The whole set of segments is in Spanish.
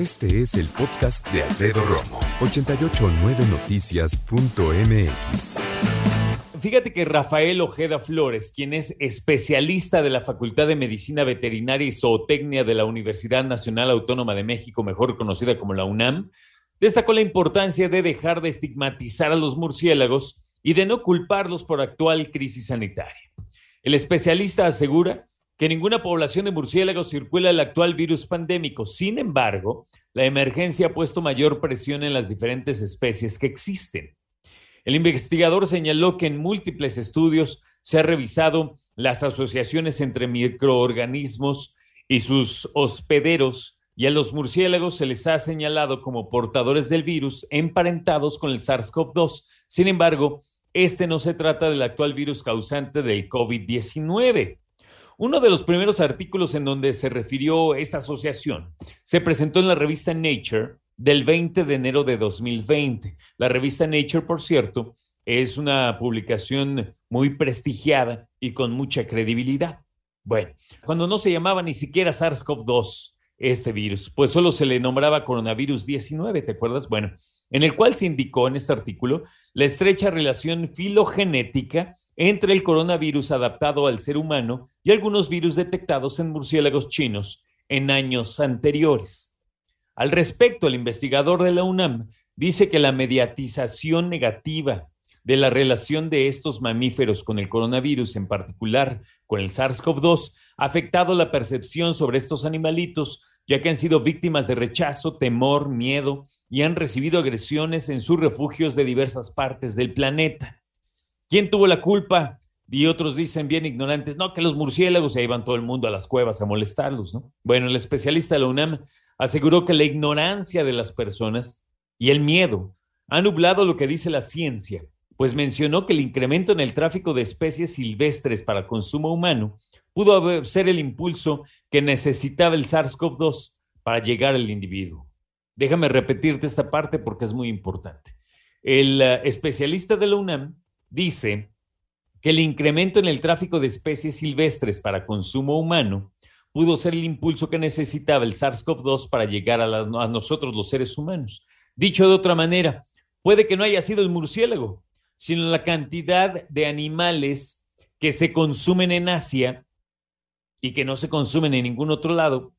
Este es el podcast de Alfredo Romo, 889noticias.mx. Fíjate que Rafael Ojeda Flores, quien es especialista de la Facultad de Medicina Veterinaria y Zootecnia de la Universidad Nacional Autónoma de México, mejor conocida como la UNAM, destacó la importancia de dejar de estigmatizar a los murciélagos y de no culparlos por actual crisis sanitaria. El especialista asegura que ninguna población de murciélagos circula el actual virus pandémico. Sin embargo, la emergencia ha puesto mayor presión en las diferentes especies que existen. El investigador señaló que en múltiples estudios se ha revisado las asociaciones entre microorganismos y sus hospederos y a los murciélagos se les ha señalado como portadores del virus emparentados con el SARS-CoV-2. Sin embargo, este no se trata del actual virus causante del COVID-19. Uno de los primeros artículos en donde se refirió esta asociación se presentó en la revista Nature del 20 de enero de 2020. La revista Nature, por cierto, es una publicación muy prestigiada y con mucha credibilidad. Bueno, cuando no se llamaba ni siquiera SARS-CoV-2 este virus, pues solo se le nombraba coronavirus 19, ¿te acuerdas? Bueno, en el cual se indicó en este artículo la estrecha relación filogenética entre el coronavirus adaptado al ser humano y algunos virus detectados en murciélagos chinos en años anteriores. Al respecto, el investigador de la UNAM dice que la mediatización negativa de la relación de estos mamíferos con el coronavirus, en particular con el SARS-CoV-2, ha afectado la percepción sobre estos animalitos, ya que han sido víctimas de rechazo, temor, miedo y han recibido agresiones en sus refugios de diversas partes del planeta. ¿Quién tuvo la culpa? Y otros dicen bien ignorantes, no, que los murciélagos, y ahí van todo el mundo a las cuevas a molestarlos, ¿no? Bueno, el especialista de la UNAM aseguró que la ignorancia de las personas y el miedo han nublado lo que dice la ciencia, pues mencionó que el incremento en el tráfico de especies silvestres para consumo humano pudo ser el impulso que necesitaba el SARS-CoV-2 para llegar al individuo. Déjame repetirte esta parte porque es muy importante. El uh, especialista de la UNAM dice que el incremento en el tráfico de especies silvestres para consumo humano pudo ser el impulso que necesitaba el SARS-CoV-2 para llegar a, nosotros los seres humanos. Dicho de otra manera, puede que no haya sido el murciélago, sino la cantidad de animales que se consumen en Asia y que no se consumen en ningún otro lado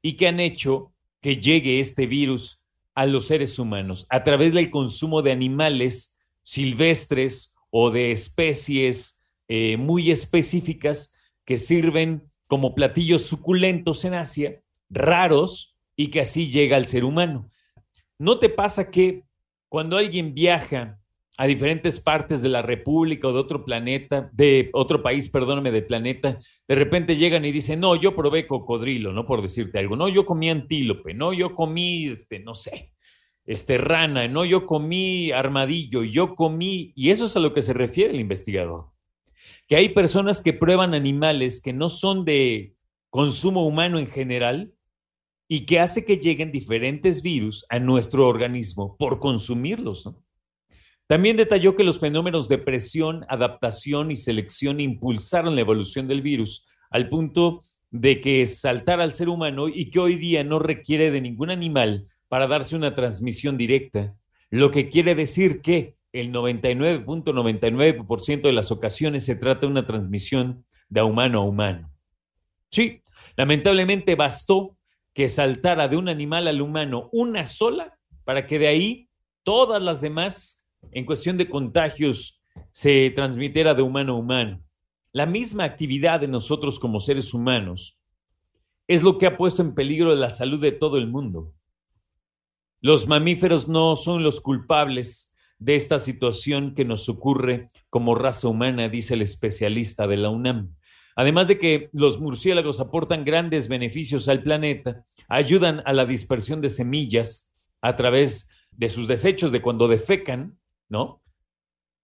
y que han hecho que llegue este virus a los seres humanos a través del consumo de animales silvestres o de especies eh, muy específicas que sirven como platillos suculentos en Asia, raros, y que así llega al ser humano. ¿No te pasa que cuando alguien viaja a diferentes partes de la República o de otro planeta, de otro país, perdóname, de planeta, de repente llegan y dicen, no, yo probé cocodrilo, no por decirte algo, no, yo comí antílope, no, yo comí, este, no sé, este, rana, no, yo comí armadillo, yo comí, y eso es a lo que se refiere el investigador que hay personas que prueban animales que no son de consumo humano en general y que hace que lleguen diferentes virus a nuestro organismo por consumirlos. También detalló que los fenómenos de presión, adaptación y selección impulsaron la evolución del virus al punto de que saltara al ser humano y que hoy día no requiere de ningún animal para darse una transmisión directa, lo que quiere decir que el 99.99% de las ocasiones se trata de una transmisión de humano a humano. Sí, lamentablemente bastó que saltara de un animal al humano una sola para que de ahí todas las demás, en cuestión de contagios, se transmitiera de humano a humano. La misma actividad de nosotros como seres humanos es lo que ha puesto en peligro la salud de todo el mundo. Los mamíferos no son los culpables de esta situación que nos ocurre como raza humana, dice el especialista de la UNAM. Además de que los murciélagos aportan grandes beneficios al planeta, ayudan a la dispersión de semillas a través de sus desechos, de cuando defecan, ¿no?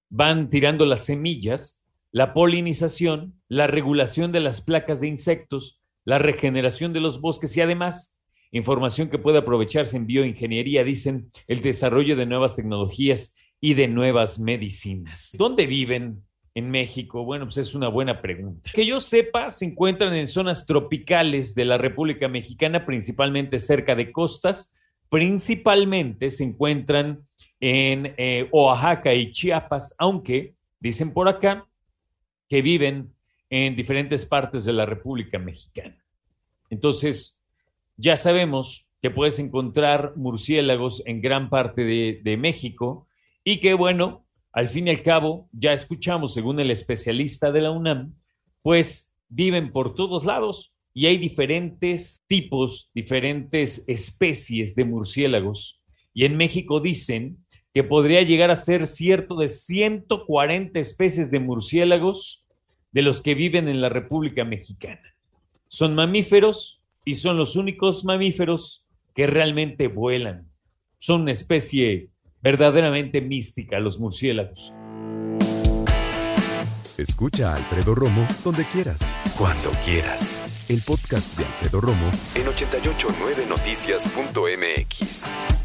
Van tirando las semillas, la polinización, la regulación de las placas de insectos, la regeneración de los bosques y además información que puede aprovecharse en bioingeniería, dicen, el desarrollo de nuevas tecnologías y de nuevas medicinas. ¿Dónde viven en México? Bueno, pues es una buena pregunta. Que yo sepa, se encuentran en zonas tropicales de la República Mexicana, principalmente cerca de costas, principalmente se encuentran en eh, Oaxaca y Chiapas, aunque dicen por acá que viven en diferentes partes de la República Mexicana. Entonces, ya sabemos que puedes encontrar murciélagos en gran parte de, de México y que, bueno, al fin y al cabo, ya escuchamos, según el especialista de la UNAM, pues viven por todos lados y hay diferentes tipos, diferentes especies de murciélagos. Y en México dicen que podría llegar a ser cierto de 140 especies de murciélagos de los que viven en la República Mexicana. Son mamíferos y son los únicos mamíferos que realmente vuelan. Son una especie verdaderamente mística los murciélagos. Escucha a Alfredo Romo donde quieras, cuando quieras. El podcast de Alfredo Romo en 889noticias.mx.